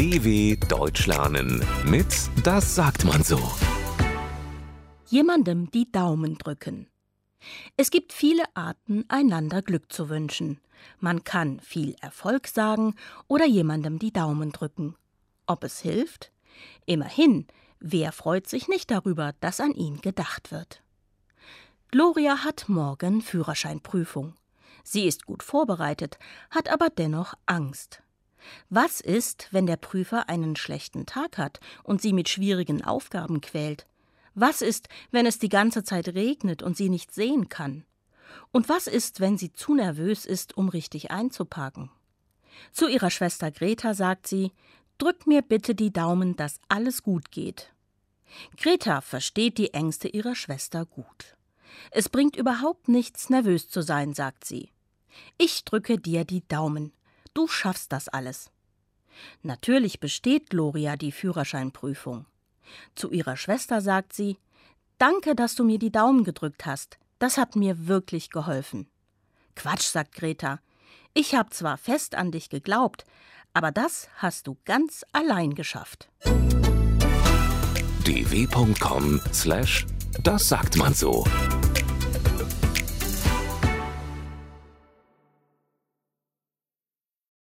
DW Deutsch lernen mit Das sagt man so. Jemandem die Daumen drücken. Es gibt viele Arten, einander Glück zu wünschen. Man kann viel Erfolg sagen oder jemandem die Daumen drücken. Ob es hilft? Immerhin, wer freut sich nicht darüber, dass an ihn gedacht wird? Gloria hat morgen Führerscheinprüfung. Sie ist gut vorbereitet, hat aber dennoch Angst. Was ist, wenn der Prüfer einen schlechten Tag hat und sie mit schwierigen Aufgaben quält? Was ist, wenn es die ganze Zeit regnet und sie nicht sehen kann? Und was ist, wenn sie zu nervös ist, um richtig einzuparken? Zu ihrer Schwester Greta sagt sie: Drück mir bitte die Daumen, dass alles gut geht. Greta versteht die Ängste ihrer Schwester gut. Es bringt überhaupt nichts, nervös zu sein, sagt sie. Ich drücke dir die Daumen. Du schaffst das alles. Natürlich besteht Gloria die Führerscheinprüfung. Zu ihrer Schwester sagt sie: Danke, dass du mir die Daumen gedrückt hast. Das hat mir wirklich geholfen. Quatsch, sagt Greta. Ich habe zwar fest an dich geglaubt, aber das hast du ganz allein geschafft. dw.com/das sagt man so.